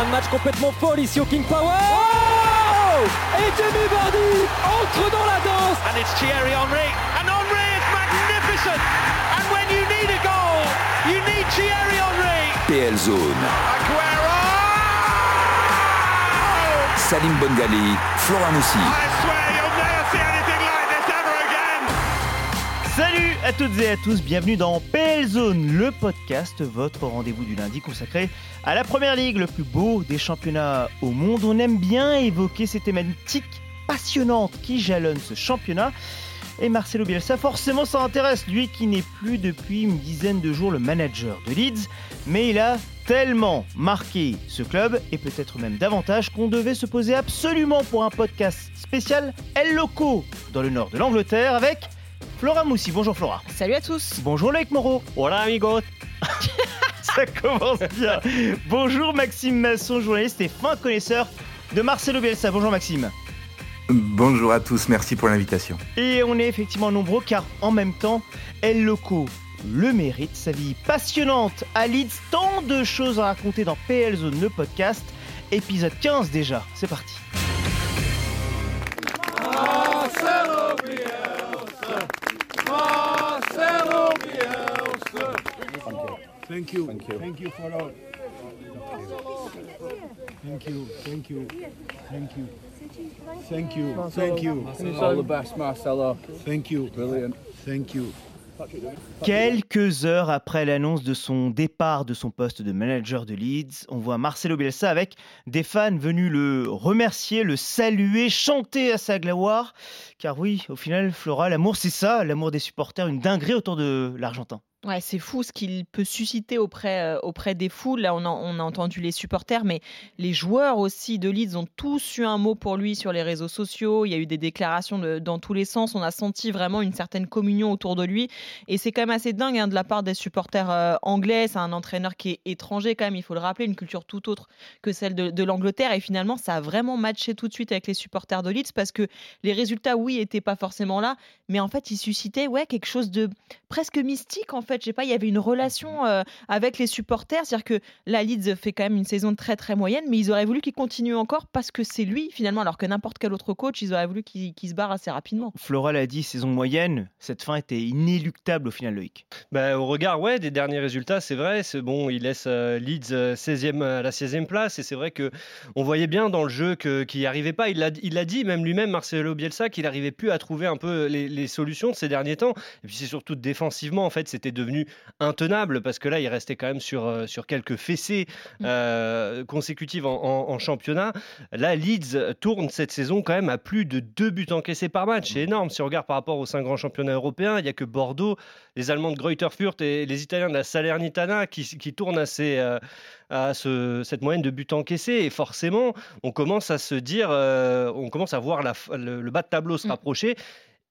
fin de match complètement folle ici au King Power. Oh Et Jamie Vardy entre dans la danse. And it's Thierry Henry. And Henry is magnificent. And when you need a goal, you need Thierry Henry. PL Zone. Aguero! Salim Bongali, Flora Moussi. I swear you'll never see anything like this ever again. Salut à toutes et à tous, bienvenue dans PL Zone, le podcast, votre rendez-vous du lundi consacré à la Première Ligue, le plus beau des championnats au monde. On aime bien évoquer ces thématiques passionnantes qui jalonnent ce championnat. Et Marcelo Bielsa, forcément, ça intéresse, lui qui n'est plus depuis une dizaine de jours le manager de Leeds, mais il a tellement marqué ce club, et peut-être même davantage, qu'on devait se poser absolument pour un podcast spécial El Loco dans le nord de l'Angleterre avec Flora Moussi. Bonjour Flora. Salut à tous. Bonjour Loïc Moreau. Hola amigos. Ça commence bien. Bonjour Maxime Masson, journaliste et fin connaisseur de Marcelo Bielsa. Bonjour Maxime. Bonjour à tous, merci pour l'invitation. Et on est effectivement nombreux car en même temps, El Loco le mérite, sa vie passionnante à Leeds, tant de choses à raconter dans PL Zone, le podcast. Épisode 15 déjà, c'est parti. Thank you. Thank you. Thank you for all. Thank you. Thank you. Thank you. Thank you. Thank you. All the best, Marcelo. Thank you. Brilliant. Thank you. Quelques heures après l'annonce de son départ de son poste de manager de Leeds, on voit Marcelo Bielsa avec des fans venus le remercier, le saluer, chanter à sa gloire. Car oui, au final, Flora, l'amour c'est ça, l'amour des supporters, une dinguerie autour de l'Argentin. Ouais, c'est fou ce qu'il peut susciter auprès, euh, auprès des foules. Là, on a, entendu les supporters, mais les joueurs aussi de Leeds ont tous eu un mot pour lui sur les réseaux sociaux. Il y a eu des déclarations dans tous les sens. On a senti vraiment une certaine communion autour de lui. Et c'est quand même assez dingue hein, de la part des supporters euh, anglais. C'est un entraîneur qui est étranger quand même, il faut le rappeler, une culture tout autre que celle de, l'Angleterre. Et finalement, ça a vraiment matché tout de suite avec les supporters de Leeds parce que les résultats, oui, étaient pas forcément là, mais en fait, ils suscitaient ouais, quelque chose de presque mystique. Je sais pas, il y avait une relation euh, avec les supporters, c'est-à-dire que la Leeds fait quand même une saison très très moyenne, mais ils auraient voulu qu'il continue encore parce que c'est lui finalement, alors que n'importe quel autre coach, ils auraient voulu qu'il se barre assez rapidement. Flora l'a dit, saison moyenne, cette fin était inéluctable au final, Loïc. Bah, au regard ouais, des derniers résultats, c'est vrai. C'est bon, il laisse euh, Leeds euh, 16e à la 16e place. Et c'est vrai que on voyait bien dans le jeu qu'il n'y arrivait pas. Il l'a il l'a dit, même lui-même, Marcelo Bielsa, qu'il n'arrivait plus à trouver un peu les, les solutions de ces derniers temps. Et puis c'est surtout défensivement, en fait, c'était devenu intenable parce que là, il restait quand même sur, euh, sur quelques fessées euh, consécutives en, en- en championnat. Là, Leeds tourne cette saison quand même à plus de deux buts encaissés par match. C'est énorme. Si on regarde par rapport aux cinq grands championnats européens, il n'y a que Bordeaux, les Allemands de Greuther Fürth et les Italiens de la Salernitana qui, qui tournent à, ces, euh, à ce- cette moyenne de buts encaissés. Et forcément, on commence à se dire, euh, on commence à voir la f- le, le bas de tableau se Mm. rapprocher.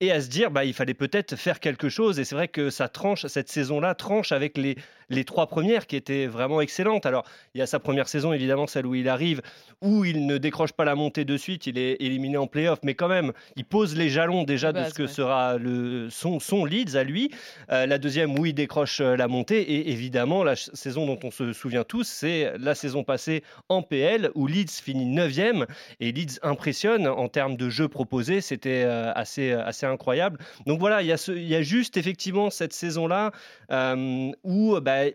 Et à se dire, bah, il fallait peut-être faire quelque chose. Et c'est vrai que ça tranche, cette saison-là tranche avec les, les trois premières qui étaient vraiment excellentes. Alors, il y a sa première saison, évidemment, celle où il arrive, où il ne décroche pas la montée de suite, il est éliminé en play-off, mais quand même, il pose les jalons déjà de ce que sera le, son, son Leeds à lui. Euh, la deuxième, où il décroche euh, la montée. Et évidemment, la saison dont on se souvient tous, c'est la saison passée en PL, où Leeds finit 9e. Et Leeds impressionne en termes de jeu proposé. C'était euh, assez, assez incroyable. Donc voilà, il y, a juste effectivement cette saison-là euh, où bah,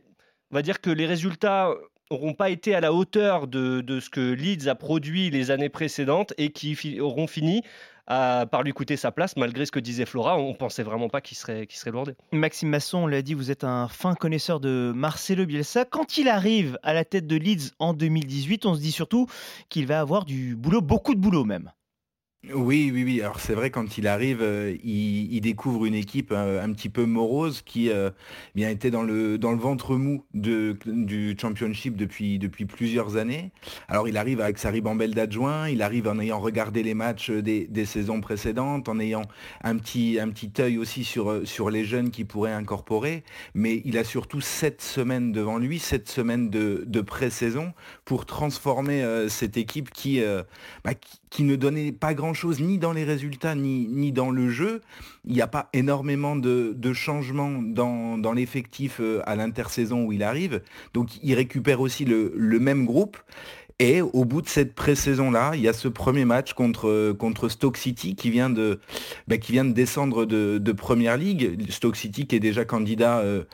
on va dire que les résultats n'auront pas été à la hauteur de, ce que Leeds a produit les années précédentes et qui auront fini par lui coûter sa place, malgré ce que disait Flora. On pensait vraiment pas qu'il serait, qu'il serait lourdé. Maxime Masson, on l'a dit, vous êtes un fin connaisseur de Marcelo Bielsa. Quand il arrive à la tête de Leeds en 2018, on se dit surtout qu'il va avoir du boulot, beaucoup de boulot même. Oui, oui, oui. Alors c'est vrai quand il arrive, euh, il, découvre une équipe euh, un petit peu morose qui euh, bien était dans le ventre mou du championship depuis plusieurs années. Alors il arrive avec sa ribambelle d'adjoints, il arrive en ayant regardé les matchs des, saisons précédentes, en ayant un petit un œil aussi sur les jeunes qui pourraient incorporer. Mais il a surtout sept semaines devant lui, sept semaines de, pré-saison pour transformer cette équipe qui, bah, qui qui ne donnait pas grand-chose ni dans les résultats ni, ni dans le jeu. Il n'y a pas énormément de, de changements dans, l'effectif euh, à l'intersaison où il arrive. Donc il récupère aussi le, le même groupe. Et au bout de cette pré-saison-là, il y a ce premier match contre, contre Stoke City qui vient de, bah, qui vient de descendre de, de Première Ligue. Stoke City qui est déjà candidat euh,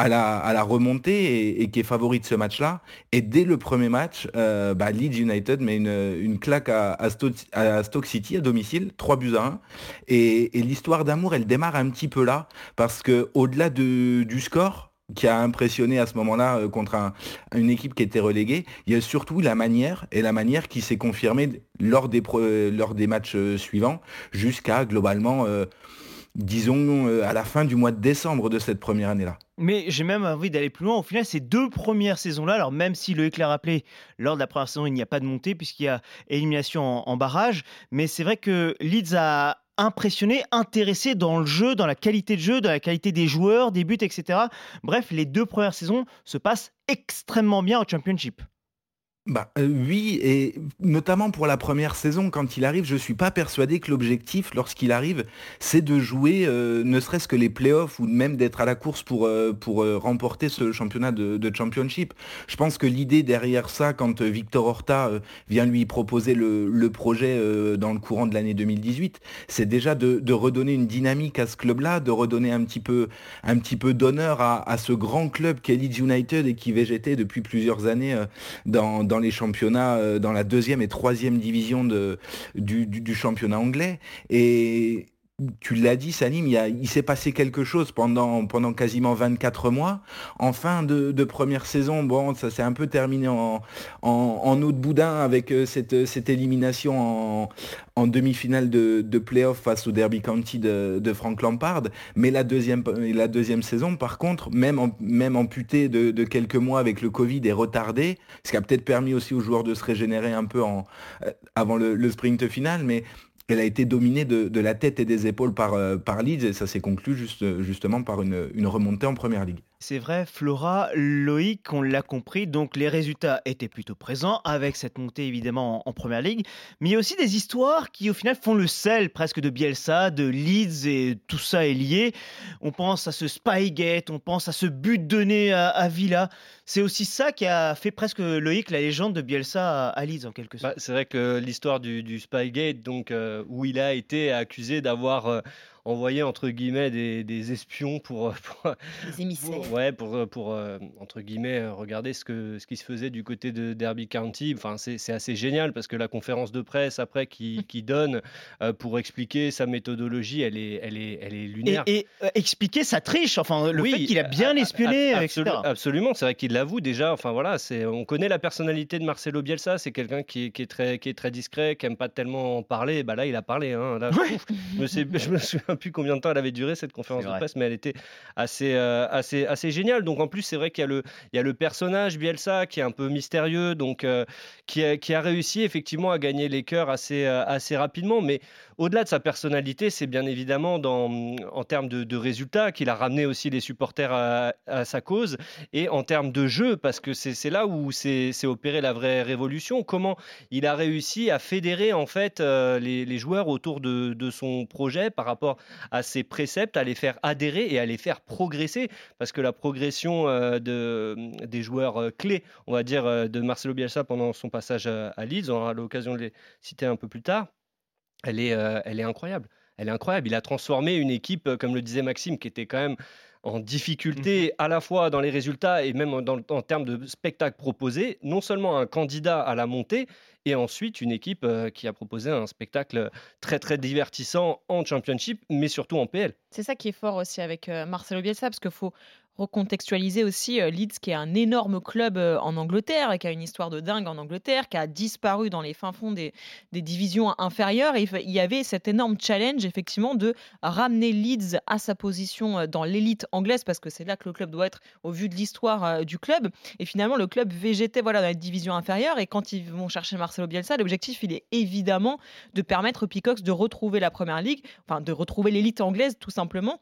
à la, remontée et, qui est favori de ce match-là. Et dès le premier match, euh, bah, Leeds United met une, claque à, Stoke, City à domicile, 3 buts à 1. Et, l'histoire d'amour, elle démarre un petit peu là, parce que au-delà de, du score, qui a impressionné à ce moment-là euh, contre un, une équipe qui était reléguée, il y a surtout la manière, et la manière qui s'est confirmée lors des, lors des matchs euh, suivants, jusqu'à globalement disons, euh, à la fin du mois de décembre de cette première année-là. Mais j'ai même envie d'aller plus loin. Au final, ces deux premières saisons-là, alors même si Loïc l'a rappelé, lors de la première saison, il n'y a pas de montée puisqu'il y a élimination en, barrage. Mais c'est vrai que Leeds a impressionné, intéressé dans le jeu, dans la qualité de jeu, dans la qualité des joueurs, des buts, etc. Bref, les deux premières saisons se passent extrêmement bien au Championship. Bah, euh, oui, et notamment pour la première saison, quand il arrive, je ne suis pas persuadé que l'objectif, lorsqu'il arrive, c'est de jouer euh, ne serait-ce que les playoffs ou même d'être à la course pour, euh, pour remporter ce championnat de, championship. Je pense que l'idée derrière ça, quand Victor Horta vient lui proposer le, projet dans le courant de l'année 2018, c'est déjà de, redonner une dynamique à ce club-là, de redonner un petit peu, peu d'honneur à, à, ce grand club qu'est Leeds United et qui végétait depuis plusieurs années dans dans les championnats, euh, dans la deuxième et troisième division du, du championnat anglais. Et tu l'as dit, Salim, il, s'est passé quelque chose pendant, pendant quasiment 24 mois. En fin de, première saison, bon, ça s'est un peu terminé en, en, eau de boudin avec euh, cette, cette élimination en, en demi-finale de, de playoff face au Derby County de, Frank Lampard. Mais la deuxième, la deuxième saison, par contre, même, même amputée de, de, quelques mois avec le Covid et retardée, ce qui a peut-être permis aussi aux joueurs de se régénérer un peu euh, avant le, le sprint final. Mais elle a été dominée de, la tête et des épaules par, euh, par Leeds et ça s'est conclu juste, justement par une remontée en première ligue. C'est vrai, Flora, Loïc, on l'a compris, donc les résultats étaient plutôt présents avec cette montée évidemment en, première ligue, mais il y a aussi des histoires qui au final font le sel presque de Bielsa, de Leeds et tout ça est lié. On pense à ce Spygate, on pense à ce but donné à, Villa. C'est aussi ça qui a fait presque Loïc la légende de Bielsa à, Leeds en quelque sorte. Bah, c'est vrai que l'histoire du, Spygate, donc euh, où il a été accusé d'avoir euh, envoyer entre guillemets des, espions pour, euh, pour des émissaires. ouais, pour, euh, pour euh, entre guillemets regarder ce que ce qui se faisait du côté de Derby County. Enfin, c'est assez génial parce que la conférence de presse après qui, qui donne pour expliquer sa méthodologie, elle est elle est elle est lunaire. Et, expliquer sa triche, enfin le fait qu'il a bien espionné, Absolument, c'est vrai qu'il l'avoue déjà. Enfin voilà, c'est on connaît la personnalité de Marcelo Bielsa, c'est quelqu'un qui, qui, est très qui est très discret, qui aime pas tellement en parler. Bah là, il a parlé. Hein. Là, je, me je me souviens plus combien de temps elle avait duré cette conférence de presse, mais elle était assez, euh, assez, assez géniale. Donc en plus, c'est vrai qu'il y, a le, il y a le personnage Bielsa qui est un peu mystérieux, donc euh, qui, a, qui, a, réussi effectivement à gagner les cœurs assez, euh, assez rapidement. Mais au-delà de sa personnalité, c'est bien évidemment en termes de, résultats qu'il a ramené aussi les supporters à, sa cause et en termes de jeu, parce que c'est là où s'est opéré la vraie révolution. Comment il a réussi à fédérer en fait les, les joueurs autour de, son projet par rapport à ses préceptes, à les faire adhérer et à les faire progresser, parce que la progression euh, de, des joueurs euh, clés, on va dire, euh, de Marcelo Bielsa pendant son passage à Leeds, on aura l'occasion de les citer un peu plus tard, elle est, elle est incroyable. Elle est incroyable. Il a transformé une équipe, comme le disait Maxime, qui était quand même en difficulté mhm. à la fois dans les résultats et même en termes de spectacle proposé, non seulement un candidat à la montée, et ensuite une équipe euh, qui a proposé un spectacle très très divertissant en Championship, mais surtout en PL. C'est ça qui est fort aussi avec euh, Marcelo Bielsa, parce qu'il faut recontextualiser aussi euh, Leeds, qui est un énorme club euh, en Angleterre, et qui a une histoire de dingue en Angleterre, qui a disparu dans les fins fonds des, divisions inférieures. Il y avait cet énorme challenge, effectivement, de ramener Leeds à sa position euh, dans l'élite anglaise, parce que c'est là que le club doit être au vu de l'histoire du club. Et finalement, le club végétait voilà, dans les divisions inférieures. Et quand ils vont chercher Marcelo Bielsa, l'objectif, il est évidemment de permettre aux Peacocks de retrouver la première ligue, enfin de retrouver l'élite anglaise, tout simplement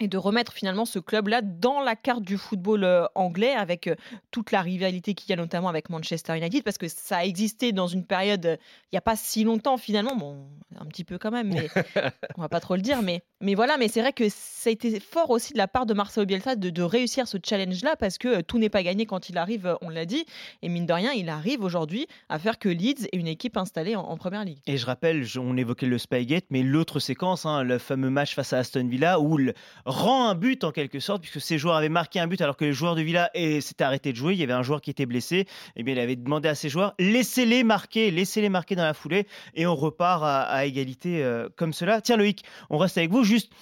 et de remettre finalement ce club-là dans la carte du football euh, anglais avec euh, toute la rivalité qu'il y a notamment avec Manchester United parce que ça a existé dans une période euh, il n'y a pas si longtemps finalement. Bon un petit peu quand même mais on va pas trop le dire mais Mais voilà, mais c'est vrai que ça a été fort aussi de la part de Marcelo Bielsa de, réussir ce challenge-là parce que euh, tout n'est pas gagné quand il arrive, euh, on l'a dit. Et mine de rien, il arrive aujourd'hui à faire que Leeds est une équipe installée en, première ligue. Et je rappelle, on évoquait le Spygate, mais l'autre séquence, hein, le fameux match face à Aston Villa, où il rend un but en quelque sorte, puisque ses joueurs avaient marqué un but alors que les joueurs de Villa eh, s'étaient arrêtés de jouer. Il y avait un joueur qui était blessé. Et bien, il avait demandé à ses joueurs laissez-les marquer, laissez-les marquer dans la foulée, et on repart à, à égalité euh, comme cela. Tiens, Loïc, on reste avec vous. Juste,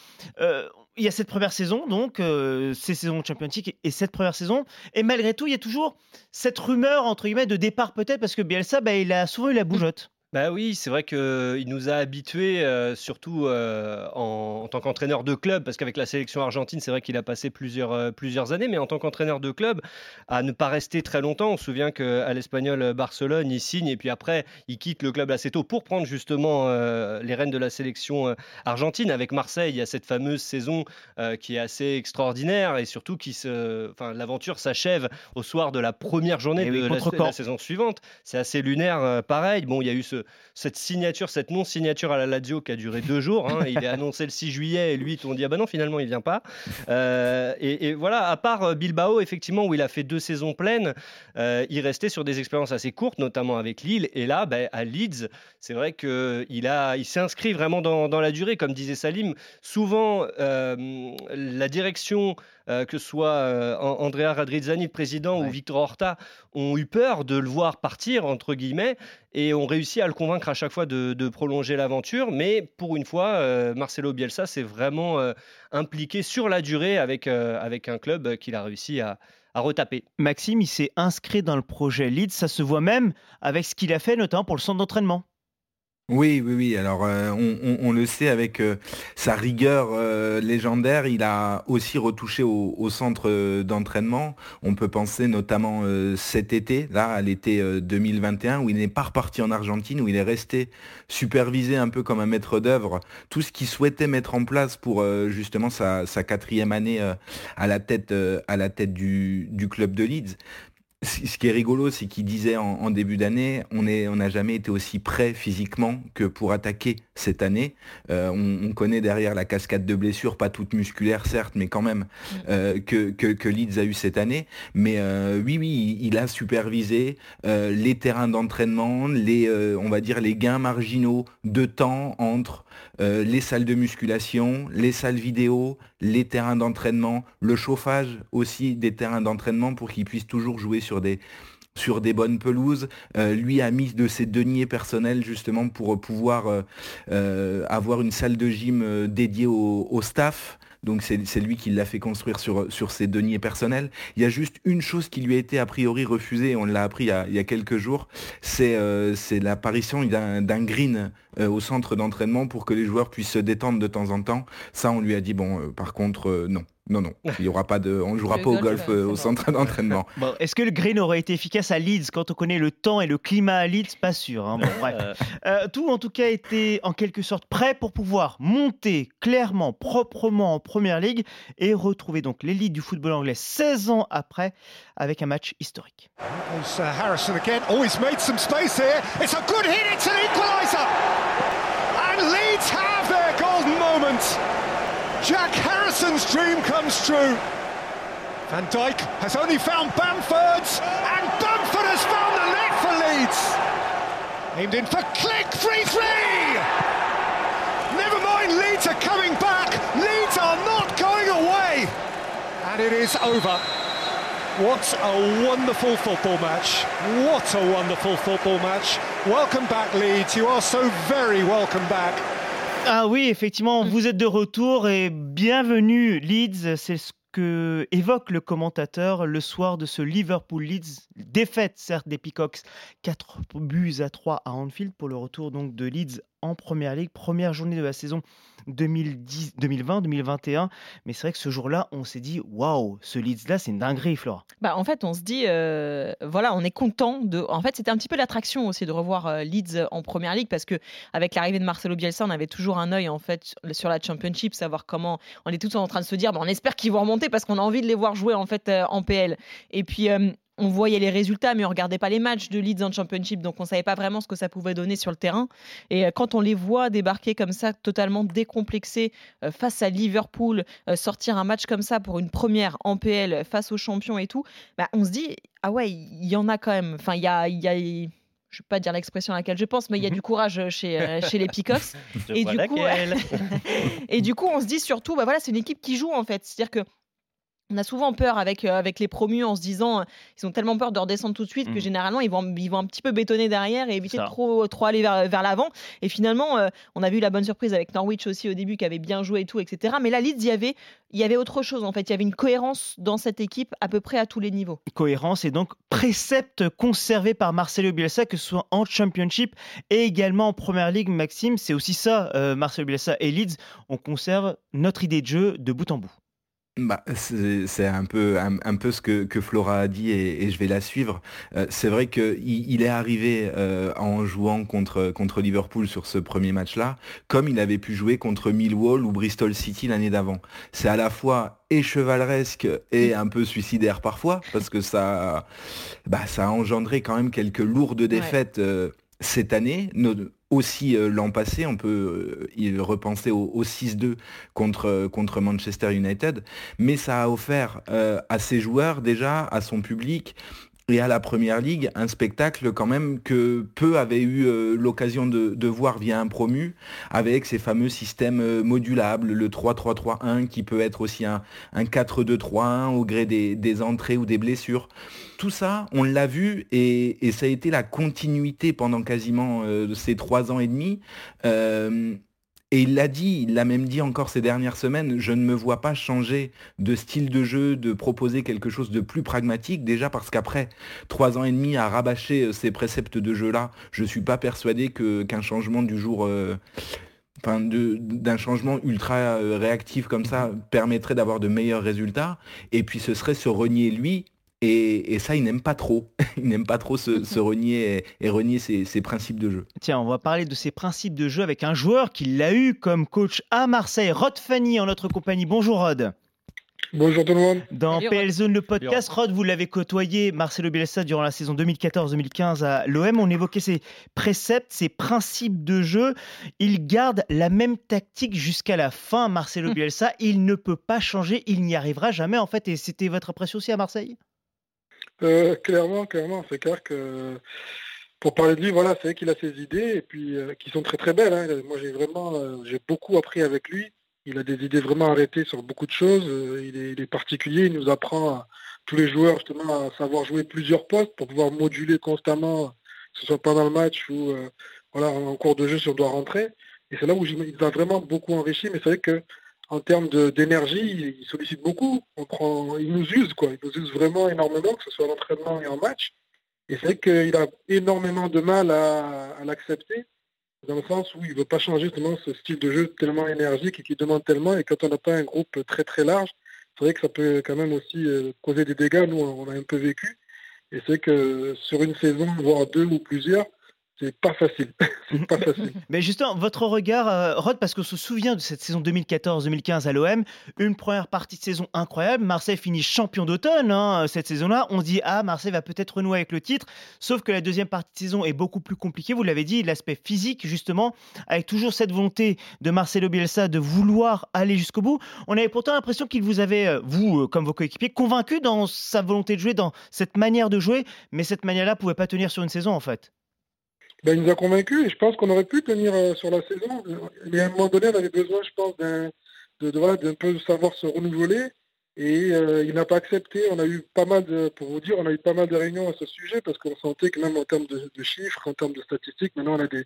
euh, il y a cette première saison, donc euh, ces saisons de Championship et cette première saison, et malgré tout, il y a toujours cette rumeur entre guillemets de départ peut-être parce que Bielsa, bah, il a souvent eu la bougeotte. Bah oui, c'est vrai qu'il nous a habitués, euh, surtout euh, en, en tant qu'entraîneur de club, parce qu'avec la sélection argentine, c'est vrai qu'il a passé plusieurs, euh, plusieurs années, mais en tant qu'entraîneur de club, à ne pas rester très longtemps. On se souvient qu'à l'Espagnol Barcelone, il signe et puis après, il quitte le club assez tôt pour prendre justement les rênes de la sélection argentine. Avec Marseille, il y a cette fameuse saison qui est assez extraordinaire et surtout qui se, enfin, l'aventure s'achève au soir de la première journée Eh de, oui, la, la saison suivante. C'est assez lunaire, pareil. Bon, il y a eu ce, cette signature, cette non-signature à la Lazio qui a duré deux jours. hein. Il est annoncé le 6 juillet et lui, on dit ah bah non, finalement, il vient pas. Euh, et, et voilà, à part euh, Bilbao, effectivement, où il a fait deux saisons pleines, euh, il restait sur des expériences assez courtes, notamment avec Lille. Et là, bah, à Leeds, c'est vrai qu'il a, il s'est inscrit vraiment dans, dans la durée, comme disait Salim. Souvent, euh, la direction euh, que ce soit euh, An- Andrea Radrizzani, le président, ou Victor Horta, ont eu peur de le voir partir, entre guillemets, et ont réussi à le convaincre à chaque fois de, de prolonger l'aventure. Mais pour une fois, euh, Marcelo Bielsa s'est vraiment impliqué sur la durée avec, avec un club qu'il a réussi à, à retaper. Maxime, il s'est inscrit dans le projet Leeds. Ça se voit même avec ce qu'il a fait, notamment pour le centre d'entraînement. Oui, oui, oui. Alors, euh, on, le sait avec euh, sa rigueur euh, légendaire, il a aussi retouché au, centre d'entraînement. On peut penser notamment cet été, là, à l'été euh, 2021, où il n'est pas reparti en Argentine, où il est resté supervisé un peu comme un maître d'œuvre tout ce qu'il souhaitait mettre en place pour justement sa, quatrième année à la tête, du club de Leeds. Ce qui est rigolo, c'est qu'il disait en, en début d'année, on n'a jamais été aussi prêt physiquement que pour attaquer cette année. Euh, on, on connaît derrière la cascade de blessures, pas toutes musculaires certes, mais quand même euh, que, que, que Leeds a eu cette année. Mais euh, oui, oui, il, a supervisé les terrains d'entraînement, les, on va dire les gains marginaux de temps entre euh, les salles de musculation, les salles vidéo, les terrains d'entraînement, le chauffage aussi des terrains d'entraînement pour qu'ils puissent toujours jouer sur des sur des bonnes pelouses. Euh, lui a mis de ses deniers personnels justement pour pouvoir euh, avoir une salle de gym dédiée au staff. Donc c'est lui qui l'a fait construire sur, ses deniers personnels. Il y a juste une chose qui lui a été a priori refusée, on l'a appris il y a, quelques jours, c'est euh, l'apparition d'un green euh, au centre d'entraînement pour que les joueurs puissent se détendre de temps en temps. Ça, on lui a dit, bon, euh, par contre, non. Non, non, il y aura pas de, on ne jouera Le pas au golf, golf euh, euh, au centre d'entraînement. Bon, Est-ce que le green aurait été efficace à Leeds quand on connaît le temps et le climat à Leeds? Pas sûr. hein. Bon, bref. Euh, tout en tout cas était en quelque sorte prêt pour pouvoir monter clairement, proprement en première ligue et retrouver donc l'élite du football anglais 16 ans après avec un match historique. Uh, Harrison again. Oh, he's made some space here. It's a good hit. It's an equaliser. And Leeds have their golden moment. Jack Harrison's dream comes true. Van Dijk has only found Bamford's, and Bamford has found the net for Leeds. Aimed in for Click, 3-3. Never mind, Leeds are coming back. Leeds are not going away. And it is over. What a wonderful football match. What a wonderful football match. Welcome back, Leeds. You are so very welcome back. Ah oui, effectivement, vous êtes de retour et bienvenue Leeds. C'est ce que évoque le commentateur le soir de ce Liverpool Leeds. Défaite certes des Peacocks, 4 buts à 3 à Anfield pour le retour donc de Leeds en première ligue, première journée de la saison 2010 2020-2021. Mais c'est vrai que ce jour-là, on s'est dit waouh, ce Leeds-là, c'est une dinguerie, Flora. Bah, en fait, on se dit, euh, voilà, on est content de. En fait, c'était un petit peu l'attraction aussi de revoir euh, Leeds en première ligue parce que avec l'arrivée de Marcelo Bielsa, on avait toujours un œil en fait sur la Championship, savoir comment. On est tous en train de se dire, bah, on espère qu'ils vont remonter parce qu'on a envie de les voir jouer en fait euh, en PL. Et puis. On voyait les résultats, mais on regardait pas les matchs de Leeds en Championship, donc on savait pas vraiment ce que ça pouvait donner sur le terrain. Et euh, quand on les voit débarquer comme ça, totalement décomplexés euh, face à Liverpool, euh, sortir un match comme ça pour une première en PL face aux champions et tout, bah, on se dit ah ouais, il y en a quand même. Enfin, il y a, y a je ne vais pas dire l'expression à laquelle je pense, mais il y a du courage chez, chez les Peacocks. et, du coup, et du coup, on se dit surtout, bah voilà, c'est une équipe qui joue en fait. C'est-à-dire que on a souvent peur avec, euh, avec les promus en se disant ils ont tellement peur de redescendre tout de suite que mmh. généralement ils vont, ils vont un petit peu bétonner derrière et éviter de trop, trop aller vers, vers l'avant. Et finalement, euh, on a vu la bonne surprise avec Norwich aussi au début qui avait bien joué et tout, etc. Mais là, Leeds, il y avait, il y avait autre chose en fait. Il y avait une cohérence dans cette équipe à peu près à tous les niveaux. Cohérence et donc précepte conservé par Marcelo Bielsa, que ce soit en Championship et également en Première Ligue, Maxime. C'est aussi ça, euh, Marcelo Bielsa et Leeds. On conserve notre idée de jeu de bout en bout. Bah, c'est un peu, un, peu ce que, que, Flora a dit et, je vais la suivre. Euh, c'est vrai qu'il il est arrivé euh, en jouant contre, contre Liverpool sur ce premier match-là, comme il avait pu jouer contre Millwall ou Bristol City l'année d'avant. C'est à la fois et chevaleresque et un peu suicidaire parfois, parce que ça, bah, ça a engendré quand même quelques lourdes défaites. Euh, cette année, aussi euh, l'an passé, on peut euh, repenser au, 6-2 contre, euh, contre Manchester United, mais ça a offert à ses joueurs déjà, à son public, et à la Première Ligue, un spectacle quand même que peu avaient eu euh, l'occasion de, voir via un promu, avec ces fameux systèmes euh, modulables, le 3-3-3-1 qui peut être aussi un, 4-2-3-1 au gré des, entrées ou des blessures. Tout ça, on l'a vu et, ça a été la continuité pendant quasiment euh, ces trois ans et demi. Et il l'a dit, il l'a même dit encore ces dernières semaines, je ne me vois pas changer de style de jeu, de proposer quelque chose de plus pragmatique, déjà parce qu'après trois ans et demi à rabâcher euh, ces préceptes de jeu-là, je ne suis pas persuadé qu'un changement du jour... Euh, enfin d'un changement ultra euh, réactif comme ça permettrait d'avoir de meilleurs résultats. Et puis ce serait se renier lui et, ça, il n'aime pas trop. il n'aime pas trop se, renier et, renier ses, principes de jeu. Tiens, on va parler de ses principes de jeu avec un joueur qui l'a eu comme coach à Marseille, Rod Fanny en notre compagnie. Bonjour Rod. Bonjour tout le monde. Dans PL Zone, le podcast, Rod, vous l'avez côtoyé, Marcelo Bielsa, durant la saison 2014-2015 à l'OM. On évoquait ses préceptes, ses principes de jeu. Il garde la même tactique jusqu'à la fin, Marcelo. Bielsa. Il ne peut pas changer, il n'y arrivera jamais en fait. Et c'était votre impression aussi à Marseille? Euh, clairement, clairement, c'est clair que pour parler de lui, voilà, c'est vrai qu'il a ses idées et puis euh, qui sont très très belles. Hein. Moi, j'ai vraiment, euh, j'ai beaucoup appris avec lui. Il a des idées vraiment arrêtées sur beaucoup de choses. Il est, particulier. Il nous apprend tous les joueurs justement à savoir jouer plusieurs postes pour pouvoir moduler constamment, que ce soit pendant le match ou voilà en cours de jeu si on doit rentrer. Et c'est là où il va vraiment beaucoup enrichi. Mais c'est vrai que en termes d'énergie, il sollicite beaucoup. On prend, il nous use, quoi. Il nous use vraiment énormément, que ce soit en entraînement et en match. Et c'est vrai qu'il a énormément de mal à, l'accepter, dans le sens où il ne veut pas changer justement ce style de jeu tellement énergique et qui demande tellement. Et quand on n'a pas un groupe très très large, c'est vrai que ça peut quand même aussi euh, causer des dégâts. Nous, on a un peu vécu. Et c'est que sur une saison, voire deux ou plusieurs, c'est pas facile. pas facile. Mais justement, votre regard, euh, Rod, parce qu'on se souvient de cette saison 2014-2015 à l'OM, une première partie de saison incroyable. Marseille finit champion d'automne hein, cette saison-là. On dit ah Marseille va peut-être renouer avec le titre, sauf que la deuxième partie de saison est beaucoup plus compliquée. Vous l'avez dit, l'aspect physique justement, avec toujours cette volonté de Marcelo Bielsa de vouloir aller jusqu'au bout. On avait pourtant l'impression qu'il vous avait, euh, vous euh, comme vos coéquipiers, convaincu dans sa volonté de jouer, dans cette manière de jouer, mais cette manière-là pouvait pas tenir sur une saison en fait. Ben, il nous a convaincus et je pense qu'on aurait pu tenir euh, sur la saison. Mais à un moment donné, on avait besoin, je pense, d'un de, peu savoir se renouveler. Et euh, il n'a pas accepté. On a eu pas mal de, pour vous dire, on a eu pas mal de réunions à ce sujet parce qu'on sentait que même en termes de, chiffres, en termes de statistiques, maintenant on a des,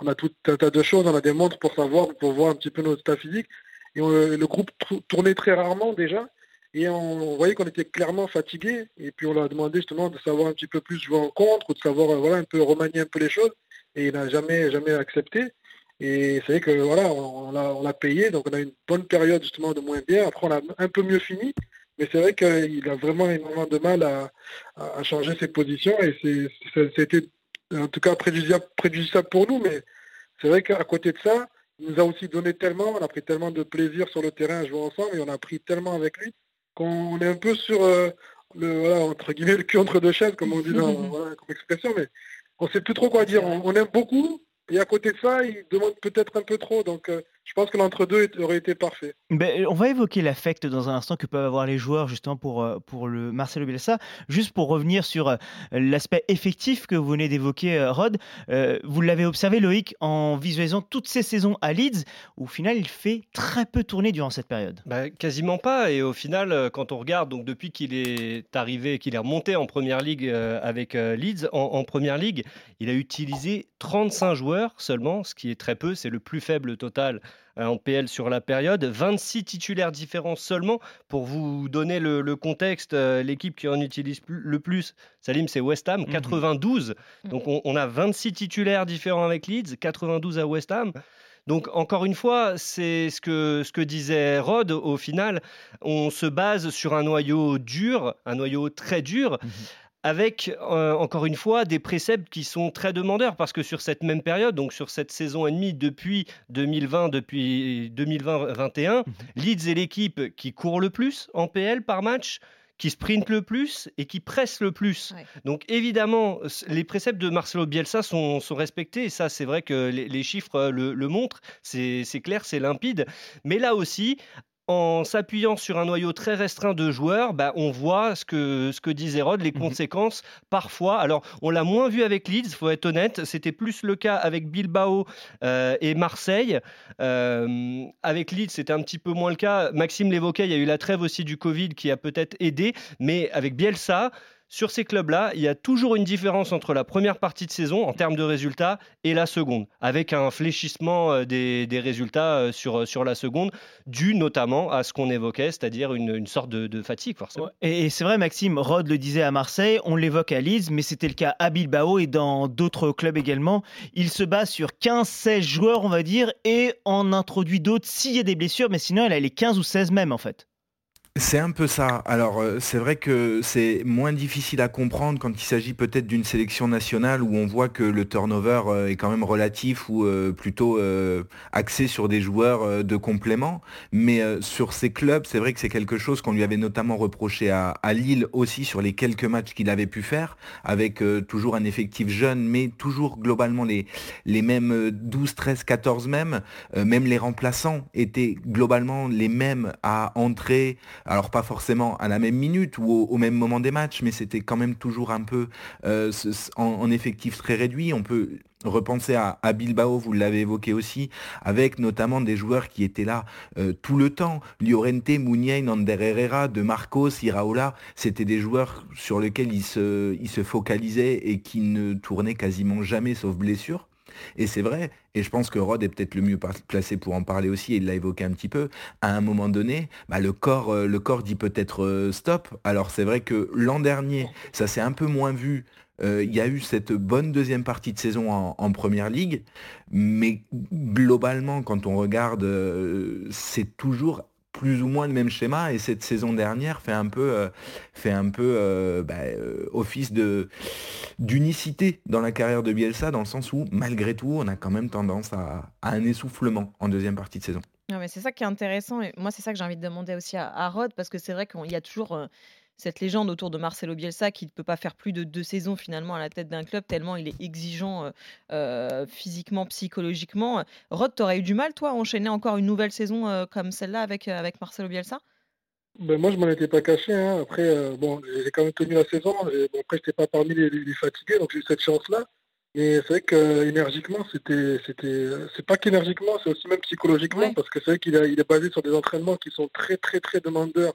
on a tout un tas de choses, on a des montres pour savoir, pour voir un petit peu notre état physique. Et le groupe tournait très rarement déjà. Et on, voyait qu'on était clairement fatigué. Et puis on l'a demandé justement de savoir un petit peu plus jouer en contre, ou de savoir euh, voilà, un peu remanier un peu les choses. Et il n'a jamais, jamais accepté. Et c'est vrai que voilà, on, l'a payé, donc on a une bonne période justement de moins bien. Après, on a un peu mieux fini. Mais c'est vrai qu'il a vraiment énormément de mal à, changer ses positions. Et c'était en tout cas préjudiciable, préjudiciable pour nous. Mais c'est vrai qu'à côté de ça, il nous a aussi donné tellement, on a pris tellement de plaisir sur le terrain à jouer ensemble et on a appris tellement avec lui qu'on est un peu sur, euh, le, voilà, entre guillemets, le cul entre deux chaises, comme on dit dans, voilà, comme expression, mais on sait plus trop quoi dire. On, on aime beaucoup, et à côté de ça, il demande peut-être un peu trop. Donc, euh, je pense que l'entre-deux aurait été parfait. Ben, on va évoquer l'affect dans un instant que peuvent avoir les joueurs justement pour, euh, pour le Marcelo Bielsa. Juste pour revenir sur euh, l'aspect effectif que vous venez d'évoquer, Rod. vous l'avez observé, Loïc, en visualisant toutes ces saisons à Leeds, où au final, il fait très peu tourner durant cette période. Bah, quasiment pas. Et au final, quand on regarde, donc depuis qu'il est arrivé, qu'il est remonté en première ligue avec Leeds, en, en première ligue, il a utilisé 35 joueurs seulement, ce qui est très peu, c'est le plus faible total euh, en PL sur la période. 26 titulaires différents seulement. Pour vous donner le, contexte, euh, l'équipe qui en utilise le plus, Salim, c'est West Ham, 92. Mhm. Donc on, a 26 titulaires différents avec Leeds, 92 à West Ham. Donc encore une fois, c'est ce que, ce que disait Rod, au final, on se base sur un noyau dur, un noyau très dur. Mhm avec euh, encore une fois des préceptes qui sont très demandeurs parce que sur cette même période, donc sur cette saison et demie depuis 2020, depuis 2020-21, mhm. Leeds est l'équipe qui court le plus en PL par match qui sprint le plus et qui presse le plus. Donc évidemment, les préceptes de Marcelo Bielsa sont, respectés, et ça c'est vrai que les, chiffres le, le montrent, c'est clair, c'est limpide. Mais là aussi, en s'appuyant sur un noyau très restreint de joueurs, bah, on voit ce que, ce que disait Rod, les mmh conséquences parfois. Alors, on l'a moins vu avec Leeds, il faut être honnête. C'était plus le cas avec Bilbao euh, et Marseille. Euh, avec Leeds, c'était un petit peu moins le cas. Maxime l'évoquait, il y a eu la trêve aussi du Covid qui a peut-être aidé. Mais avec Bielsa, sur ces clubs-là, il y a toujours une différence entre la première partie de saison en termes de résultats et la seconde, avec un fléchissement euh, des, résultats euh, sur, sur la seconde, dû notamment à ce qu'on évoquait, c'est-à-dire une, sorte de, fatigue forcément. Et, c'est vrai, Maxime, Rod le disait à Marseille, on l'évoque à Leeds, mais c'était le cas à Bilbao et dans d'autres clubs également. Il se base sur 15-16 joueurs, on va dire, et en introduit d'autres s'il y a des blessures, mais sinon, elle a les 15 ou 16 même en fait. C'est un peu ça. Alors euh, c'est vrai que c'est moins difficile à comprendre quand il s'agit peut-être d'une sélection nationale où on voit que le turnover euh, est quand même relatif ou euh, plutôt axé sur des joueurs de complément. Mais sur ces clubs, c'est vrai que c'est quelque chose qu'on lui avait notamment reproché à, Lille aussi sur les quelques matchs qu'il avait pu faire, avec toujours un effectif jeune, mais toujours globalement les, les mêmes 12, 13, 14 mêmes. même les remplaçants étaient globalement les mêmes à entrer alors pas forcément à la même minute ou au, même moment des matchs, mais c'était quand même toujours un peu euh, en, effectif très réduit. On peut repenser à, Bilbao, vous l'avez évoqué aussi, avec notamment des joueurs qui étaient là euh, tout le temps. Llorente, Muniain, Nander Herrera, De Marcos, Iraola, c'était des joueurs sur lesquels ils se focalisaient et qui ne tournaient quasiment jamais sauf blessure. Et c'est vrai, et je pense que Rod est peut-être le mieux placé pour en parler aussi, et il l'a évoqué un petit peu, à un moment donné, bah, le, corps, euh, le corps dit peut-être euh, stop. Alors c'est vrai que l'an dernier, ça s'est un peu moins vu euh, il y a eu cette bonne deuxième partie de saison en, première ligue, mais globalement, quand on regarde, c'est toujours plus ou moins le même schéma et cette saison dernière fait un peu, euh, euh, bah, euh, office d'unicité dans la carrière de Bielsa dans le sens où malgré tout on a quand même tendance à, un essoufflement en deuxième partie de saison. mais c'est ça qui est intéressant et moi c'est ça que j'ai envie de demander aussi à, à Rod parce que c'est vrai qu'il y a toujours cette légende autour de Marcelo Bielsa qui ne peut pas faire plus de deux saisons finalement à la tête d'un club tellement il est exigeant euh, euh, physiquement, psychologiquement. Rod, t'aurais eu du mal toi à enchaîner encore une nouvelle saison euh, comme celle-là avec, avec Marcelo Bielsa? Ben moi, je m'en étais pas caché. Hein. Après, bon, j'ai quand même tenu la saison. Et, bon, après, j'étais pas parmi les, fatigués, donc j'ai eu cette chance-là. Mais c'est vrai qu'énergiquement, c'était, c'était, c'est pas qu'énergiquement, c'est aussi même psychologiquement, parce que c'est vrai qu'il il est basé sur des entraînements qui sont très, très, très demandeurs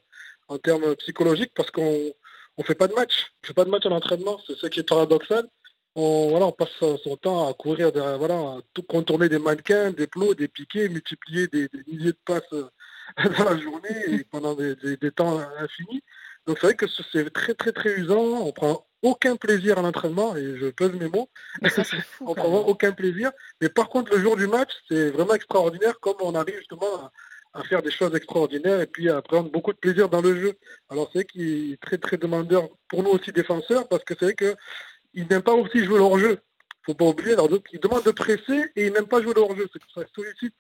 en termes psychologiques parce qu'on ne fait pas de match. On fait pas de match en entraînement, c'est ce qui est paradoxal. On, voilà, on passe son temps à courir, voilà, à tout contourner des mannequins, des plots, des piquets, multiplier des, milliers de passes euh, dans la journée et pendant des, temps infinis. Donc c'est vrai que c'est très très très usant, on prend aucun plaisir à l'entraînement, et je pèse mes mots, on prend aucun plaisir. Mais par contre le jour du match, c'est vraiment extraordinaire comme on arrive justement à, faire des choses extraordinaires et puis à prendre beaucoup de plaisir dans le jeu. Alors c'est qu'il est très très demandeur pour nous aussi défenseurs parce que c'est vrai qu'il n'aime pas aussi jouer leur jeu. Faut pas oublier, alors, il demande de presser et il n'aime pas jouer leur jeu. C'est que ça sollicite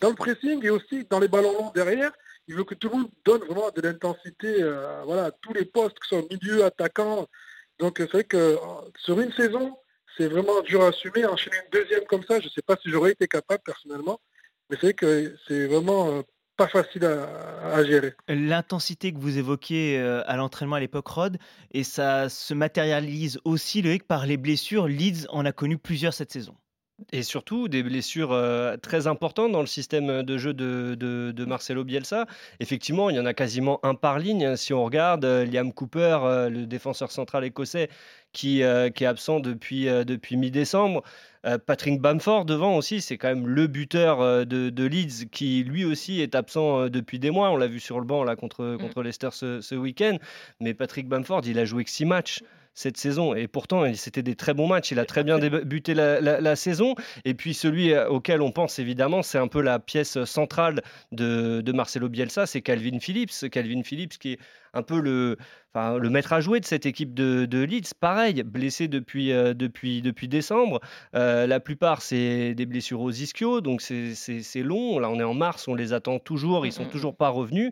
dans le pressing et aussi dans les ballons longs derrière. il veut que tout le monde donne vraiment de l'intensité euh, voilà, à tous les postes, que ce soit milieu, attaquant. Donc c'est vrai que euh, sur une saison, c'est vraiment dur à assumer. Enchaîner une deuxième comme ça, je ne sais pas si j'aurais été capable personnellement, mais c'est vrai que c'est vraiment euh, pas facile à, gérer. L'intensité que vous évoquiez euh, à l'entraînement à l'époque Rod, et ça se matérialise aussi le par les blessures. Leeds en a connu plusieurs cette saison. Et surtout des blessures euh, très importantes dans le système de jeu de, de- de Marcelo Bielsa. Effectivement, il y en a quasiment un par ligne. Si on regarde euh, Liam Cooper, euh, le défenseur central écossais, qui, qui est absent depuis, depuis mi-décembre. Patrick Bamford devant aussi, c'est quand même le buteur de, de Leeds qui lui aussi est absent depuis des mois. On l'a vu sur le banc là contre, contre Leicester ce, ce week-end. Mais Patrick Bamford, il a joué que six matchs cette saison et pourtant c'était des très bons matchs. Il a très bien débuté la, la- la saison. Et puis celui euh, auquel on pense évidemment, c'est un peu la pièce centrale de, de Marcelo Bielsa, c'est Calvin Phillips. Calvin Phillips qui est un peu le, enfin, le maître à jouer de cette équipe de, de Leeds. Pareil, blessé depuis, euh, depuis, depuis décembre. Euh, la plupart, c'est des blessures aux ischios, donc c'est long. Là, on est en mars, on les attend toujours, ils sont toujours pas revenus.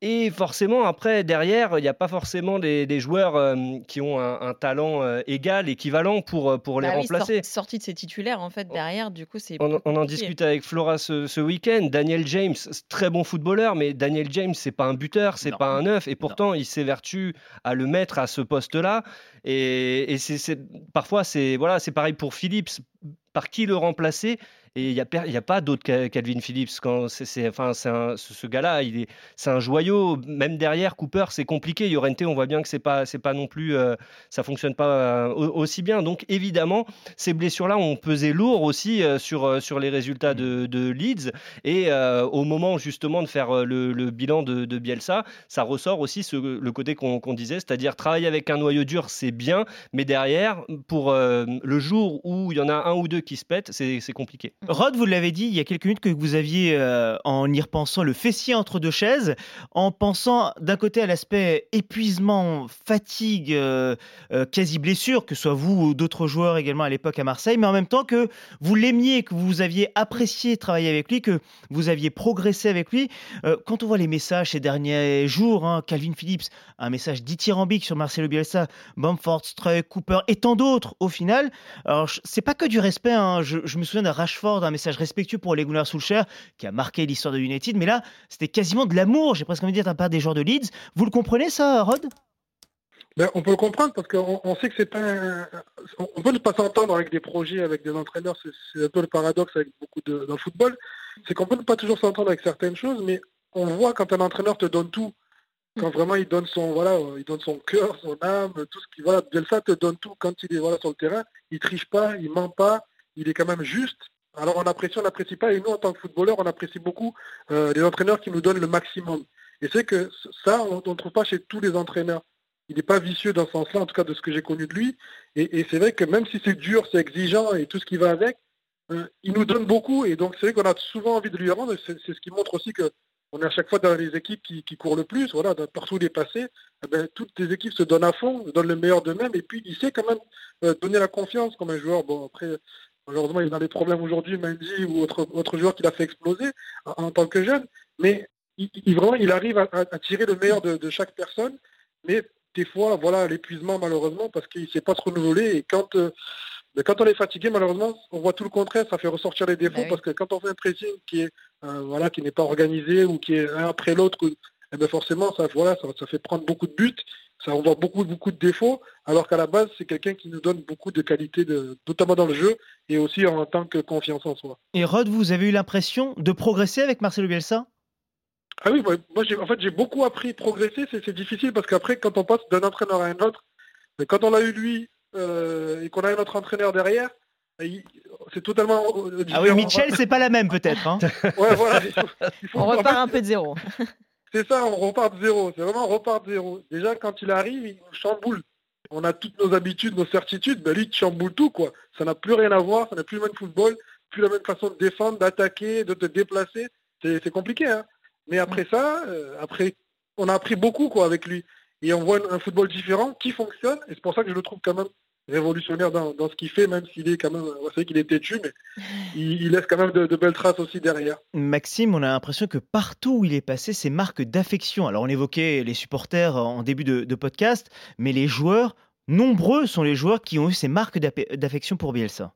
Et forcément, après, derrière, il n'y a pas forcément des, des joueurs euh, qui ont un, un talent euh, égal, équivalent pour, euh, pour les Bah oui, remplacer. sorti, sorti de ses titulaires, en fait, derrière, du coup, c'est. On, en discute avec Flora ce, ce week-end. Daniel James, c'est très bon footballeur, mais Daniel James, c'est pas un buteur, c'est pas un neuf, et pourtant il s'évertue à le mettre à ce poste-là. Et, et c'est, c'est- parfois, c'est voilà, c'est pareil pour Phillips. Par qui le remplacer? Et il n'y a, y pas d'autre Calvin Phillips. Quand c'est, c'est- enfin, un- ce, gars-là, il est, c'est un joyau. Même derrière Cooper, c'est compliqué. Llorente, on voit bien que c'est pas, c'est pas non plus, euh, ça fonctionne pas euh, au- aussi bien. Donc évidemment, ces blessures-là ont pesé lourd aussi euh, sur, euh, sur les résultats de, de Leeds. Et au moment justement de faire le, le bilan de, de Bielsa, ça ressort aussi ce- le côté qu'on disait, c'est-à-dire travailler avec un noyau dur, c'est bien, mais derrière, pour le jour où il y en a un ou deux qui se pètent, c'est c'est compliqué. Rod, vous l'avez dit il y a quelques minutes que vous aviez, euh, en y repensant, le fessier entre deux chaises, en pensant d'un côté à l'aspect épuisement, fatigue, euh, euh, quasi blessure, que ce soit vous ou d'autres joueurs également à l'époque à Marseille, mais en même temps que vous l'aimiez, que vous aviez apprécié travailler avec lui, que vous aviez progressé avec lui. Quand on voit les messages ces derniers jours, hein, Calvin Phillips, un message dithyrambique sur Marcelo Bielsa, Bamford, Struck, Cooper et tant d'autres au final. Alors, c'est pas que du respect. hein. Je, je me souviens de Rashford, un message respectueux pour les Gunnar Solskjaer, qui a marqué l'histoire de United. Mais là, c'était quasiment de l'amour. J'ai presque envie de dire, la part des joueurs de Leeds. Vous le comprenez, ça, Rod? Ben, on peut le comprendre parce qu'on on sait que c'est pas un- on- peut ne pas s'entendre avec des projets, avec des entraîneurs, c'est un peu le paradoxe avec beaucoup de football, c'est qu'on peut ne pas toujours s'entendre avec certaines choses, mais on voit quand un entraîneur te donne tout, quand vraiment il donne son voilà, il donne son cœur, son âme, tout ce qui voilà, Bielsa te donne tout quand il est voilà sur le terrain, il triche pas, il ment pas, il est quand même juste. Alors on apprécie, on n'apprécie pas, et nous en tant que footballeurs, on apprécie beaucoup euh, les entraîneurs qui nous donnent le maximum. Et c'est que ça, on ne trouve pas chez tous les entraîneurs il n'est pas vicieux dans ce sens-là, en tout cas de ce que j'ai connu de lui. Et, c'est vrai que même si c'est dur, c'est exigeant et tout ce qui va avec, euh, il nous donne beaucoup. Et donc c'est vrai qu'on a souvent envie de lui rendre. C'est ce qui montre aussi que on est à chaque fois dans les équipes qui, courent le plus. Voilà, partout où il est toutes les équipes se donnent à fond, donnent le meilleur d'eux-mêmes. Et puis il sait quand même euh, donner la confiance comme un joueur. Bon après, malheureusement il dans des problèmes aujourd'hui, Mendy ou autre, autre joueur qui l'a fait exploser en, en tant que jeune. Mais il, il- vraiment il arrive à, tirer le meilleur de, de chaque personne. Mais des fois, voilà, l'épuisement malheureusement parce qu'il ne sait pas se renouveler et quand, euh, quand on est fatigué, malheureusement, on voit tout le contraire, ça fait ressortir les défauts parce que quand on fait un pressing qui est euh, voilà, qui n'est pas organisé ou qui est un après l'autre, eh ben forcément ça, voilà, ça, ça fait prendre beaucoup de buts, ça on voit beaucoup beaucoup de défauts, alors qu'à la base c'est quelqu'un qui nous donne beaucoup de qualités, de, notamment dans le jeu et aussi en tant que confiance en soi. Et Rod, vous avez eu l'impression de progresser avec Marcelo Bielsa? Ah oui, moi, en fait, j'ai beaucoup appris, progresser, c'est, difficile parce qu'après, quand on passe d'un entraîneur à un autre, mais quand on a eu lui euh, et qu'on a un autre entraîneur derrière, c'est totalement euh, Ah oui, différent. Mitchell, c'est pas la même peut-être. hein. Ouais, voilà, il faut- il faut- On en repart fait, un peu de zéro. C'est ça, on repart de zéro. C'est vraiment on repart de zéro. Déjà, quand il arrive, il nous chamboule. On a toutes nos habitudes, nos certitudes, ben lui, il chamboule tout, quoi. Ça n'a plus rien à voir, ça n'a plus le même football, plus la même façon de défendre, d'attaquer, de te déplacer. C'est c'est compliqué, hein. Mais après ça, euh, après, on a appris beaucoup, quoi, avec lui. Et on voit un, un football différent qui fonctionne, et c'est pour ça que je le trouve quand même révolutionnaire dans, ce qu'il fait, même s'il est quand même, on sait qu'il est têtu, mais il, laisse quand même de, belles traces aussi derrière. Maxime, on a l'impression que partout où il est passé, ces marques d'affection. Alors on évoquait les supporters en début de podcast, mais les joueurs, nombreux sont les joueurs qui ont eu ces marques d'affection pour Bielsa.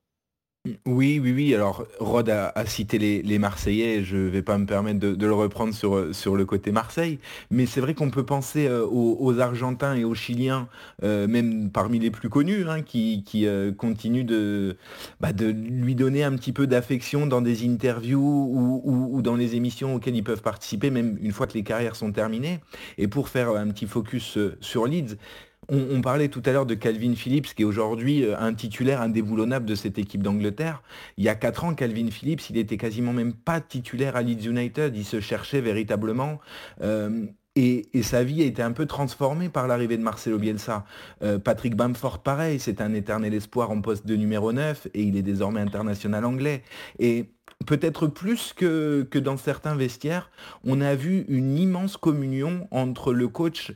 Oui, oui, oui. Alors, Rod a, cité les, Marseillais. Je ne vais pas me permettre de, le reprendre sur, le côté Marseille. Mais c'est vrai qu'on peut penser euh, aux, Argentins et aux Chiliens, euh, même parmi les plus connus, hein, qui, euh, continuent bah, de lui donner un petit peu d'affection dans des interviews ou, dans les émissions auxquelles ils peuvent participer, même une fois que les carrières sont terminées. Et pour faire un petit focus sur Leeds, on, parlait tout à l'heure de Calvin Phillips, qui est aujourd'hui euh, un titulaire indéboulonnable de cette équipe d'Angleterre. Il y a 4 ans, Calvin Phillips, il était quasiment même pas titulaire à Leeds United. Il se cherchait véritablement. Euh, et, sa vie a été un peu transformée par l'arrivée de Marcelo Bielsa. Euh, Patrick Bamford, pareil, c'est un éternel espoir en poste de numéro 9 et il est désormais international anglais. Et peut-être plus que, que dans certains vestiaires, on a vu une immense communion entre le coach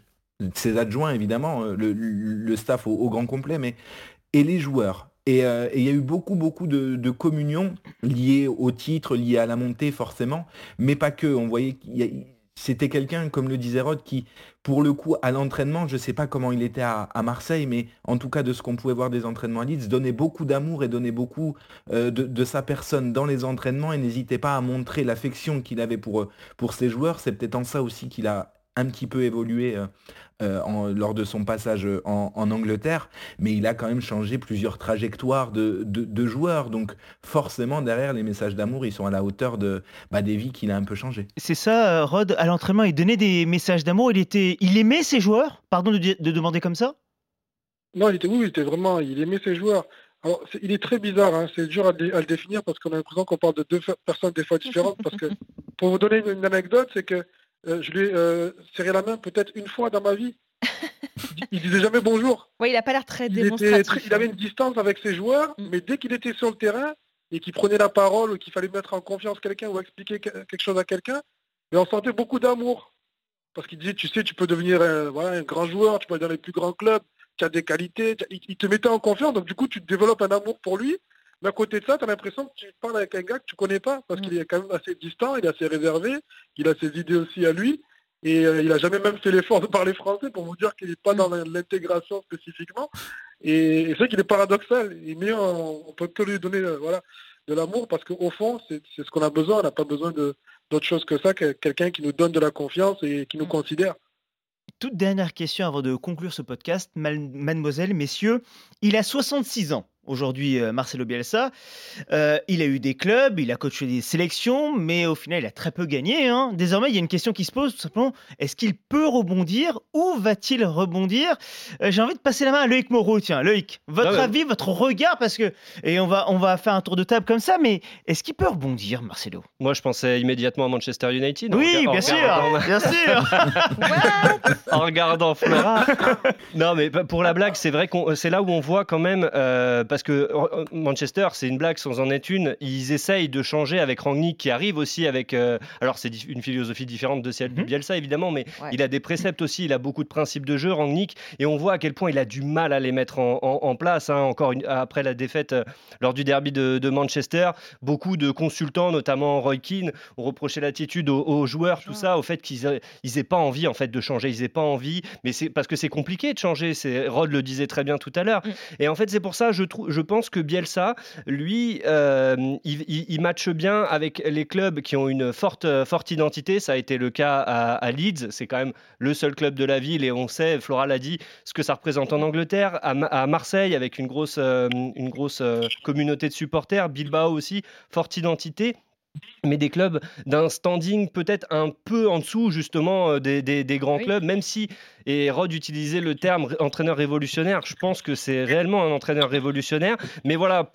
ses adjoints évidemment, euh, le, staff au, grand complet, mais et les joueurs. Euh, et il y a eu beaucoup, beaucoup de, communion liées au titre, liées à la montée forcément, mais pas que. On voyait qu'il c'était quelqu'un, comme le disait Rod, qui, pour le coup, à l'entraînement, je ne sais pas comment il était à, Marseille, mais en tout cas de ce qu'on pouvait voir des entraînements à Leeds, donnait beaucoup d'amour et donnait beaucoup euh, de, sa personne dans les entraînements et n'hésitait pas à montrer l'affection qu'il avait pour, pour ses joueurs. C'est peut-être en ça aussi qu'il a un petit peu évolué euh, lors de son passage euh, en, Angleterre, mais il a quand même changé plusieurs trajectoires de, joueurs. Donc forcément, derrière, les messages d'amour, ils sont à la hauteur de, bah, des vies qu'il a un peu changé. C'est ça, euh, Rod, à l'entraînement, il donnait des messages d'amour. Il, était... il aimait ses joueurs? Pardon de, demander comme ça? Non, il était, oui, il était vraiment, il aimait ses joueurs. Alors, il est très bizarre, hein, c'est dur à, le définir parce qu'on a l'impression qu'on parle de deux personnes des fois différentes. parce que pour vous donner une anecdote, c'est que euh, je lui ai euh, serré la main peut-être une fois dans ma vie. il disait jamais bonjour. Oui, il n'a pas l'air très démonstratif. il avait une distance avec ses joueurs, mm. mais dès qu'il était sur le terrain et qu'il prenait la parole ou qu'il fallait mettre en confiance quelqu'un ou expliquer quelque chose à quelqu'un, on sentait beaucoup d'amour. Parce qu'il disait, tu sais, tu peux devenir un, un grand joueur, tu peux aller dans les plus grands clubs, tu as des qualités. Il te mettait en confiance, donc du coup, tu développes un amour pour lui. Mais à côté de ça, tu as l'impression que tu parles avec un gars que tu connais pas, parce qu'il mm. est quand même assez distant, il est assez réservé, il a ses idées aussi à lui, et euh, il a jamais même fait l'effort de parler français pour vous dire qu'il n'est pas mm. dans l'intégration spécifiquement. Et, c'est vrai qu'il est paradoxal, mais on, peut que lui donner euh, voilà, de l'amour, parce qu'au fond, c'est ce qu'on a besoin, on n'a pas besoin d'autre chose que ça, que quelqu'un qui nous donne de la confiance et qui nous mm. considère. Toute dernière question avant de conclure ce podcast, mademoiselle, messieurs, il a 66 ans aujourd'hui euh, Marcelo Bielsa. Euh, il a eu des clubs, il a coaché des sélections, mais au final, il a très peu gagné. Hein. Désormais, il y a une question qui se pose tout simplement est-ce qu'il peut rebondir? Où va-t-il rebondir? Euh, J'ai envie de passer la main à Loïc Moreau. Tiens, Loïc, votre avis, votre regard, parce que. Et on va, on va faire un tour de table comme ça, mais est-ce qu'il peut rebondir, Marcelo? Moi, je pensais immédiatement à Manchester United. Oui, bien, sûr, bien sûr En regardant Flora. non, mais pour la blague, c'est vrai que c'est là où on voit quand même parce que euh, Manchester, c'est une blague sans en être une. Ils essayent de changer avec Rangnick qui arrive aussi avec. Euh, alors, c'est une philosophie différente de celle de mhm. Bielsa, évidemment, mais il a des préceptes aussi. Il a beaucoup de principes de jeu, Rangnick, et on voit à quel point il a du mal à les mettre en, place. Hein. encore après la défaite euh, lors du derby de, Manchester, beaucoup de consultants, notamment Roy Keane, ont reproché l'attitude aux, joueurs, tout ça, au fait qu'ils n'aient pas envie en fait de changer. Ils n'aient pas envie, mais c'est parce que c'est compliqué de changer. Rod le disait très bien tout à l'heure. Mm. Et en fait, c'est pour ça, je trouve je pense que Bielsa, lui, euh, il, matche bien avec les clubs qui ont une forte, forte identité. Ça a été le cas à, Leeds. C'est quand même le seul club de la ville et on sait, Flora l'a dit, ce que ça représente en Angleterre. À, Marseille, avec une grosse, euh, une grosse euh, communauté de supporters. Bilbao aussi, forte identité mais des clubs d'un standing peut-être un peu en dessous justement euh, des, grands clubs, même si, et Rod utilisait le terme entraîneur révolutionnaire, je pense que c'est réellement un entraîneur révolutionnaire, mais voilà,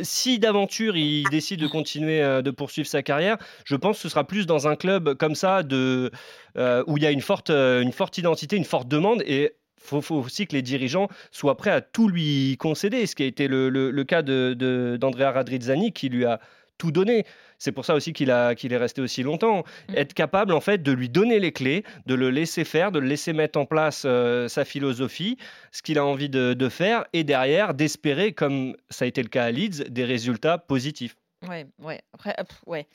si d'aventure il décide de continuer euh, de poursuivre sa carrière, je pense que ce sera plus dans un club comme ça de, euh, où il y a une forte, une forte identité, une forte demande et il faut, aussi que les dirigeants soient prêts à tout lui concéder, ce qui a été le, cas d'Andrea de, Radrizzani qui lui a tout donné. C'est pour ça aussi qu'il qu'il est resté aussi longtemps. Mm. Être capable en fait de lui donner les clés, de le laisser faire, de le laisser mettre en place euh, sa philosophie, ce qu'il a envie de, de faire, et derrière d'espérer, comme ça a été le cas à Leeds, des résultats positifs. Ouais, ouais. Après, hop, ouais.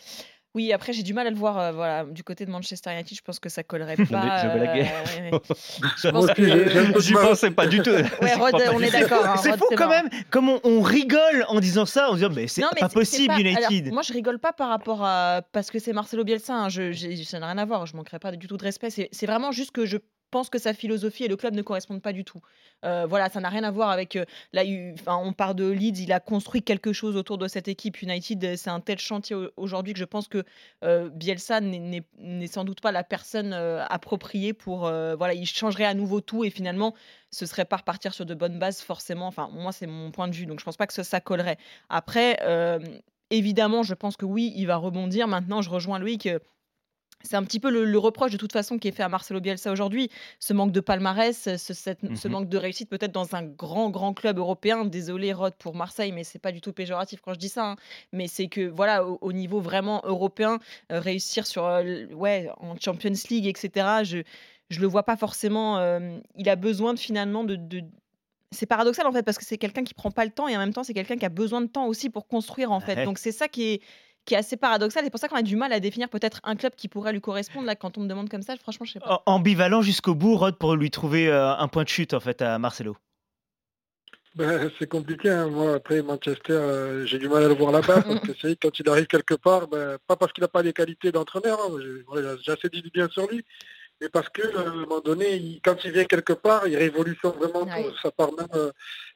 Oui, après j'ai du mal à le voir euh, voilà, du côté de Manchester United, je pense que ça collerait pas. Je blaguais. ouais, ouais. Je pense que- J'y pensais pas du tout. Ouais, J'y Rod, crois pas on du est d'accord. hein, C'est fou quand marrant. même, comme on, on rigole en disant ça, en disant mais c'est Non, mais pas c'est possible pas- alors, United. moi, je rigole pas par rapport à parce que c'est Marcelo Bielsa. hein, je, ça n'a rien à voir. Je manquerai pas du tout de respect. C'est, c'est vraiment juste que je pense que sa philosophie et le club ne correspondent pas du tout. Euh, voilà, ça n'a rien à voir avec. euh, là, enfin, on part de Leeds. Il a construit quelque chose autour de cette équipe United. euh, C'est un tel chantier au- aujourd'hui que je pense que Bielsa n'est, sans doute pas la personne appropriée pour. voilà, il changerait à nouveau tout et finalement, ce serait pas repartir sur de bonnes bases forcément. Enfin, moi, c'est mon point de vue. Donc, je pense pas que ça, collerait. Après, évidemment, je pense que oui, il va rebondir. Maintenant, je rejoins Loïc. euh, C'est un petit peu le, le reproche de toute façon qui est fait à Marcelo Bielsa aujourd'hui. Ce manque de palmarès, ce, cette- ce Mhm. manque de réussite peut-être dans un grand, grand club européen. Désolé Rod pour Marseille, mais c'est pas du tout péjoratif quand je dis ça. hein. Mais c'est que voilà, au, au niveau vraiment européen, euh, réussir sur, euh, ouais, en Champions League, etc. Je, je le vois pas forcément. euh, il a besoin de finalement de, de- c'est paradoxal en fait parce que c'est quelqu'un qui prend pas le temps et en même temps c'est quelqu'un qui a besoin de temps aussi pour construire en fait. Ouais. Donc c'est ça qui est qui est assez paradoxal. C'est pour ça qu'on a du mal à définir peut-être un club qui pourrait lui correspondre. Là, quand on me demande comme ça, franchement, je sais pas. Am- Ambivalent jusqu'au bout, Rod, pour lui trouver euh, un point de chute en fait à Marcelo. Ben, c'est compliqué. hein. Moi, après Manchester, euh, j'ai du mal à le voir là-bas parce que c'est vrai que quand il arrive quelque part, ben, pas parce qu'il n'a pas les qualités d'entraîneur, hein, j'ai voilà, j'ai assez dit du bien sur lui, mais parce que euh, à un moment donné, il- quand il vient quelque part, il révolutionne vraiment Ouais. tout. Ça part même euh,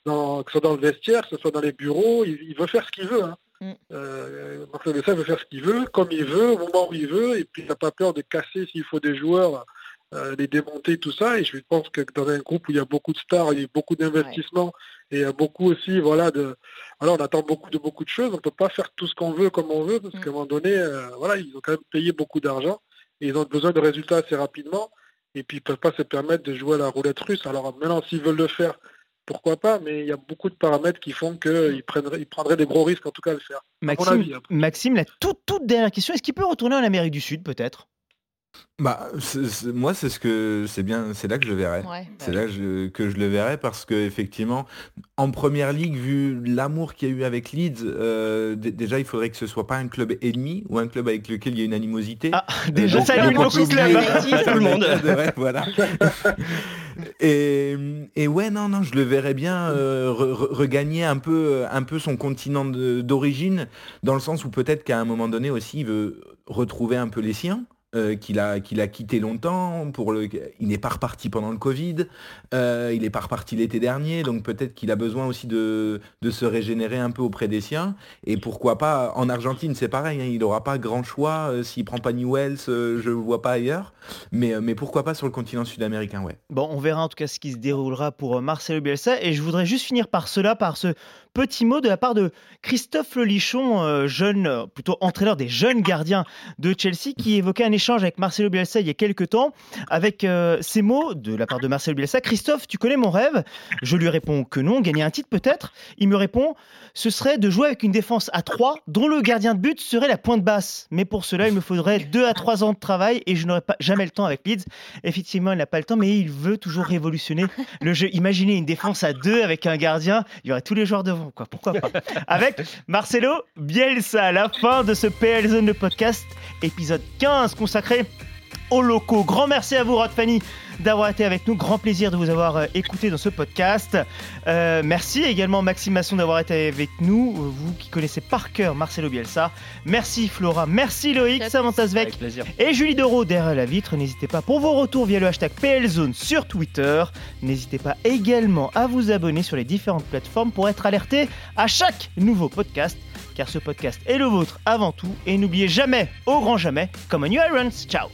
dans, que ce soit dans le vestiaire, que ce soit dans les bureaux, il, il veut faire ce qu'il veut. Hein. Mm. Euh, Marcelo Bielsa veut faire ce qu'il veut, comme il veut, au moment où il veut, et puis il n'a pas peur de casser s'il faut des joueurs. euh, les démonter, tout ça, et je pense que dans un groupe où il y a beaucoup de stars, il y a beaucoup d'investissements, et il y a beaucoup aussi, voilà, de, alors on attend beaucoup de beaucoup de choses. On peut pas faire tout ce qu'on veut comme on veut parce Mm. qu'à un moment donné, euh, voilà, ils ont quand même payé beaucoup d'argent et ils ont besoin de résultats assez rapidement. Et puis ils peuvent pas se permettre de jouer à la roulette russe. Alors maintenant, s'ils veulent le faire, pourquoi pas Mais il y a beaucoup de paramètres qui font qu'ils prendraient, ils prendraient des gros risques en tout cas à le faire. Maxime, avis, après. Maxime, la toute, toute dernière question, est-ce qu'il peut retourner en Amérique du Sud peut-être? Bah, moi, c'est ce que c'est bien, c'est là que je le verrai. Ouais. C'est là que je, que je le verrai parce que effectivement, en première ligue, vu l'amour qu'il y a eu avec Leeds, euh, d- déjà il faudrait que ce soit pas un club ennemi ou un club avec lequel il y a une animosité. Ah, déjà, donc, ça donc, lui on manque peut au club. oublier- Tout le monde. Ouais, voilà. et, ouais, non, non, je le verrais bien euh, re- re- regagner un peu, un peu son continent d'origine, dans le sens où peut-être qu'à un moment donné aussi, il veut retrouver un peu les siens. Euh, qu'il a, qu'il a quitté longtemps, pour le, il n'est pas reparti pendant le Covid, euh, il n'est pas reparti l'été dernier, donc peut-être qu'il a besoin aussi de, de se régénérer un peu auprès des siens. Et pourquoi pas, en Argentine c'est pareil, hein, il n'aura pas grand choix, euh, s'il prend pas Newells, je ne vois pas ailleurs, mais, mais pourquoi pas sur le continent sud-américain, ouais. Bon, on verra en tout cas ce qui se déroulera pour Marcelo Bielsa. Et je voudrais juste finir par cela, par ce petit mot de la part de Christophe Lelichon, jeune, plutôt entraîneur des jeunes gardiens de Chelsea, qui évoquait un échange avec Marcelo Bielsa il y a quelques temps, avec euh, ces mots de la part de Marcelo Bielsa. Christophe, tu connais mon rêve? Je lui réponds que non, gagner un titre peut-être? Il me répond, ce serait de jouer avec une défense à 3 dont le gardien de but serait la pointe basse. Mais pour cela, il me faudrait 2 à 3 ans de travail et je n'aurais jamais le temps avec Leeds. Effectivement, il n'a pas le temps, mais il veut toujours révolutionner le jeu. Imaginez une défense à 2 avec un gardien, il y aurait tous les joueurs devant, quoi. Pourquoi pas? Avec Marcelo Bielsa, la fin de ce PL Zone podcast, épisode 15 consacré aux locaux. Grand merci à vous, Rod Fanny, d'avoir été avec nous. Grand plaisir de vous avoir euh, écouté dans ce podcast. Euh, merci également Maxime Masson d'avoir été avec nous, vous qui connaissez par cœur Marcelo Bielsa. Merci Flora, merci Loïc, Merci. Samantha plaisir. et Julie Doro derrière la vitre. N'hésitez pas pour vos retours via le hashtag PLZone sur Twitter. N'hésitez pas également à vous abonner sur les différentes plateformes pour être alerté à chaque nouveau podcast. Car ce podcast est le vôtre avant tout. Et n'oubliez jamais, au grand jamais, comme New Irons. Ciao